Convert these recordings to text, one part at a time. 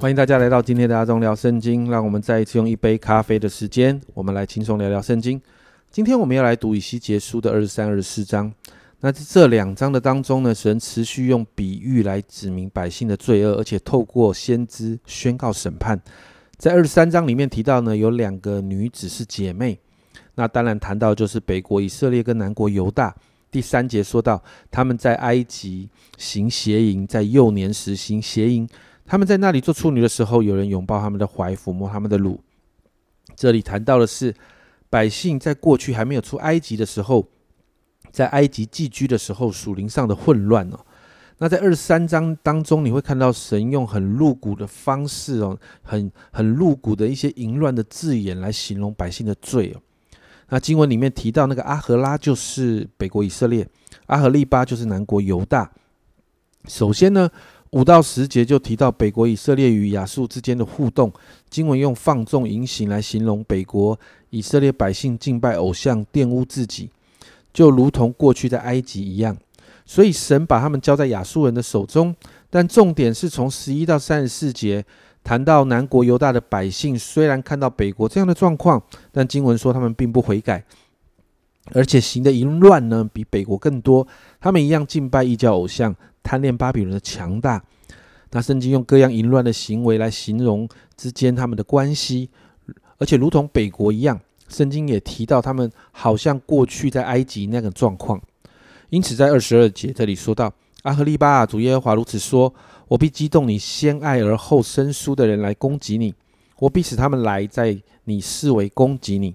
欢迎大家来到今天的阿忠聊圣经。让我们再一次用一杯咖啡的时间，我们来轻松聊聊圣经。今天我们要来读以西结书的二十三、二十四章。那这两章的当中呢，神持续用比喻来指明百姓的罪恶，而且透过先知宣告审判。在二十三章里面提到呢，有两个女子是姐妹。那当然谈到就是北国以色列跟南国犹大。第三节说到他们在埃及行邪淫，在幼年时行邪淫。他们在那里做处女的时候，有人拥抱他们的怀，抚摸他们的乳。这里谈到的是百姓在过去还没有出埃及的时候，在埃及寄居的时候，属灵上的混乱哦。那在二十三章当中，你会看到神用很露骨的方式哦，很很露骨的一些淫乱的字眼来形容百姓的罪哦。那经文里面提到那个阿赫拉就是北国以色列，阿赫利巴就是南国犹大。首先呢。五到十节就提到北国以色列与亚述之间的互动，经文用放纵淫行来形容北国以色列百姓敬拜偶像、玷污自己，就如同过去在埃及一样。所以神把他们交在亚述人的手中。但重点是从十一到三十四节谈到南国犹大的百姓，虽然看到北国这样的状况，但经文说他们并不悔改，而且行的淫乱呢比北国更多。他们一样敬拜异教偶像。贪恋巴比伦的强大，那圣经用各样淫乱的行为来形容之间他们的关系，而且如同北国一样，圣经也提到他们好像过去在埃及那个状况。因此，在二十二节这里说到：“阿赫利巴啊主耶和华如此说：我必激动你先爱而后生疏的人来攻击你，我必使他们来在你视为攻击你，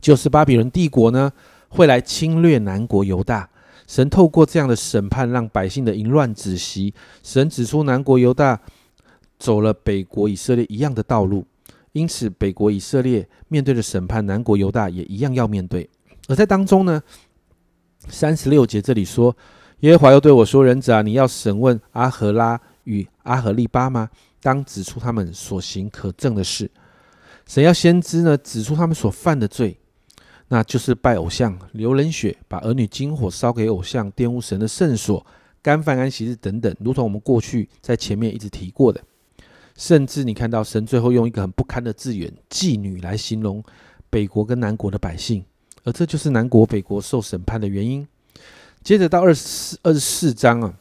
就是巴比伦帝国呢，会来侵略南国犹大。”神透过这样的审判，让百姓的淫乱止息。神指出南国犹大走了北国以色列一样的道路，因此北国以色列面对的审判，南国犹大也一样要面对。而在当中呢，三十六节这里说：“耶和华又对我说，人子啊，你要审问阿荷拉与阿荷利巴吗？当指出他们所行可证的事。神要先知呢，指出他们所犯的罪。”那就是拜偶像、流人血、把儿女金火烧给偶像、玷污神的圣所、干犯安息日等等，如同我们过去在前面一直提过的。甚至你看到神最后用一个很不堪的字眼“妓女”来形容北国跟南国的百姓，而这就是南国、北国受审判的原因。接着到二十四、二十四章啊，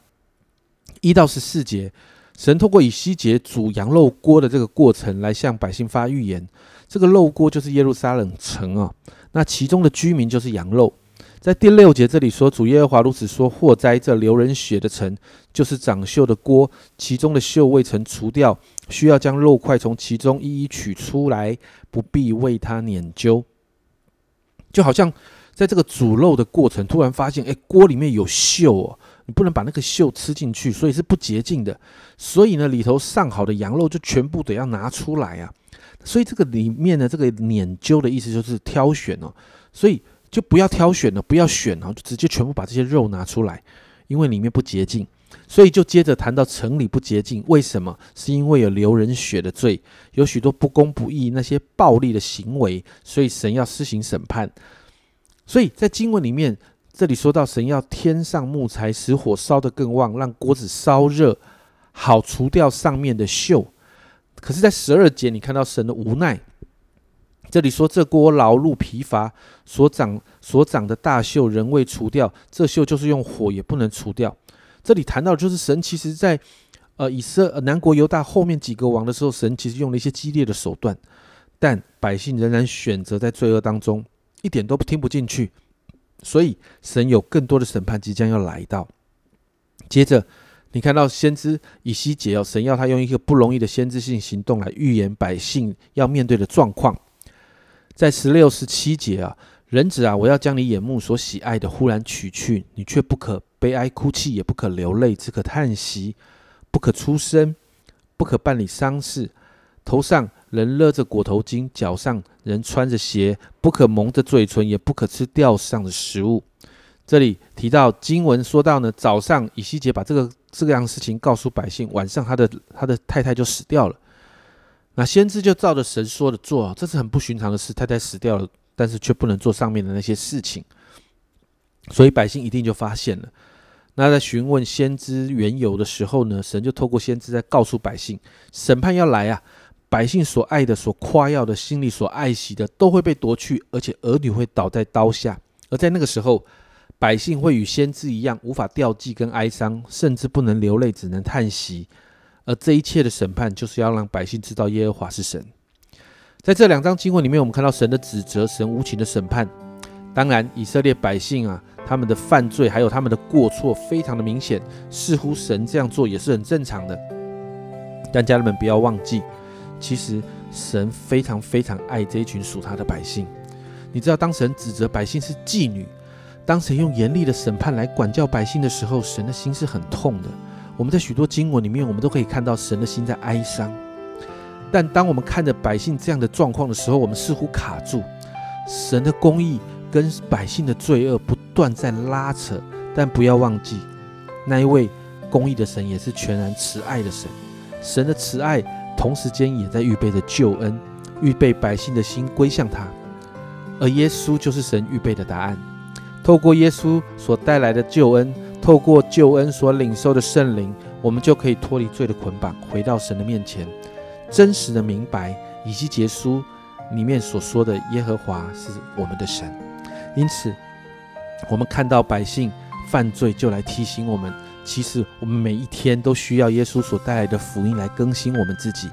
一到十四节，神通过以西结煮羊肉锅的这个过程来向百姓发预言。这个肉锅就是耶路撒冷城啊。那其中的居民就是羊肉，在第六节这里说，主耶和华如此说：祸灾这流人血的城，就是长锈的锅，其中的锈未曾除掉，需要将肉块从其中一一取出来，不必为它碾揪。就好像在这个煮肉的过程，突然发现，哎，锅里面有锈哦，你不能把那个锈吃进去，所以是不洁净的。所以呢，里头上好的羊肉就全部得要拿出来啊。所以这个里面呢，这个碾究的意思就是挑选哦，所以就不要挑选了，不要选哦，就直接全部把这些肉拿出来，因为里面不洁净。所以就接着谈到城里不洁净，为什么？是因为有流人血的罪，有许多不公不义那些暴力的行为，所以神要施行审判。所以在经文里面，这里说到神要添上木材，使火烧得更旺，让锅子烧热，好除掉上面的锈。可是，在十二节，你看到神的无奈。这里说，这锅劳碌疲乏，所长所长的大锈仍未除掉，这锈就是用火也不能除掉。这里谈到，就是神其实在呃以色南国犹大后面几个王的时候，神其实用了一些激烈的手段，但百姓仍然选择在罪恶当中，一点都不听不进去。所以，神有更多的审判即将要来到。接着。你看到先知以西结哦，神要他用一个不容易的先知性行动来预言百姓要面对的状况。在十六、十七节啊，人子啊，我要将你眼目所喜爱的忽然取去，你却不可悲哀哭泣，也不可流泪，只可叹息，不可出声，不可办理丧事。头上仍勒着裹头巾，脚上人穿着鞋，不可蒙着嘴唇，也不可吃吊上的食物。这里提到经文说到呢，早上以西结把这个这样的事情告诉百姓，晚上他的他的太太就死掉了。那先知就照着神说的做，这是很不寻常的事。太太死掉了，但是却不能做上面的那些事情，所以百姓一定就发现了。那在询问先知缘由的时候呢，神就透过先知在告诉百姓，审判要来啊！百姓所爱的、所夸耀的、心里所爱惜的，都会被夺去，而且儿女会倒在刀下。而在那个时候，百姓会与先知一样，无法吊祭跟哀伤，甚至不能流泪，只能叹息。而这一切的审判，就是要让百姓知道耶和华是神。在这两章经文里面，我们看到神的指责，神无情的审判。当然，以色列百姓啊。他们的犯罪还有他们的过错非常的明显，似乎神这样做也是很正常的。但家人们不要忘记，其实神非常非常爱这一群属他的百姓。你知道，当神指责百姓是妓女，当神用严厉的审判来管教百姓的时候，神的心是很痛的。我们在许多经文里面，我们都可以看到神的心在哀伤。但当我们看着百姓这样的状况的时候，我们似乎卡住神的公义。跟百姓的罪恶不断在拉扯，但不要忘记，那一位公义的神也是全然慈爱的神。神的慈爱同时间也在预备着救恩，预备百姓的心归向他。而耶稣就是神预备的答案。透过耶稣所带来的救恩，透过救恩所领受的圣灵，我们就可以脱离罪的捆绑，回到神的面前，真实的明白以及结书里面所说的耶和华是我们的神。因此，我们看到百姓犯罪，就来提醒我们：其实我们每一天都需要耶稣所带来的福音来更新我们自己，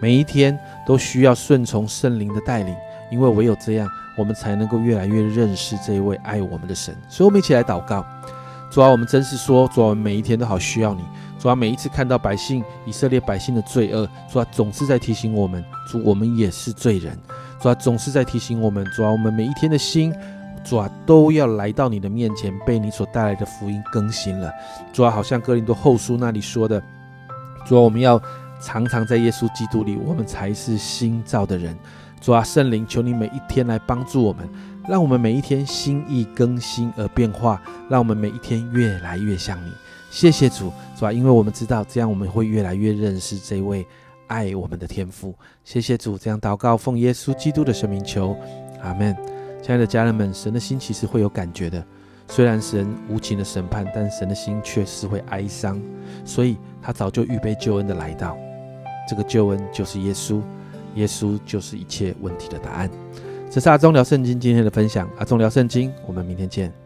每一天都需要顺从圣灵的带领，因为唯有这样，我们才能够越来越认识这一位爱我们的神。所以，我们一起来祷告：主啊，我们真是说，主啊，我们每一天都好需要你。主啊，每一次看到百姓以色列百姓的罪恶，主啊，总是在提醒我们：主，我们也是罪人。主啊，总是在提醒我们：主啊，我们每一天的心。主啊，都要来到你的面前，被你所带来的福音更新了。主啊，好像哥林多后书那里说的，主啊，我们要常常在耶稣基督里，我们才是新造的人。主啊，圣灵，求你每一天来帮助我们，让我们每一天心意更新而变化，让我们每一天越来越像你。谢谢主，主啊，因为我们知道这样我们会越来越认识这位爱我们的天父。谢谢主，这样祷告，奉耶稣基督的圣名求，阿门。亲爱的家人们，神的心其实会有感觉的。虽然神无情的审判，但神的心却是会哀伤，所以他早就预备救恩的来到。这个救恩就是耶稣，耶稣就是一切问题的答案。这是阿中聊圣经今天的分享。阿中聊圣经，我们明天见。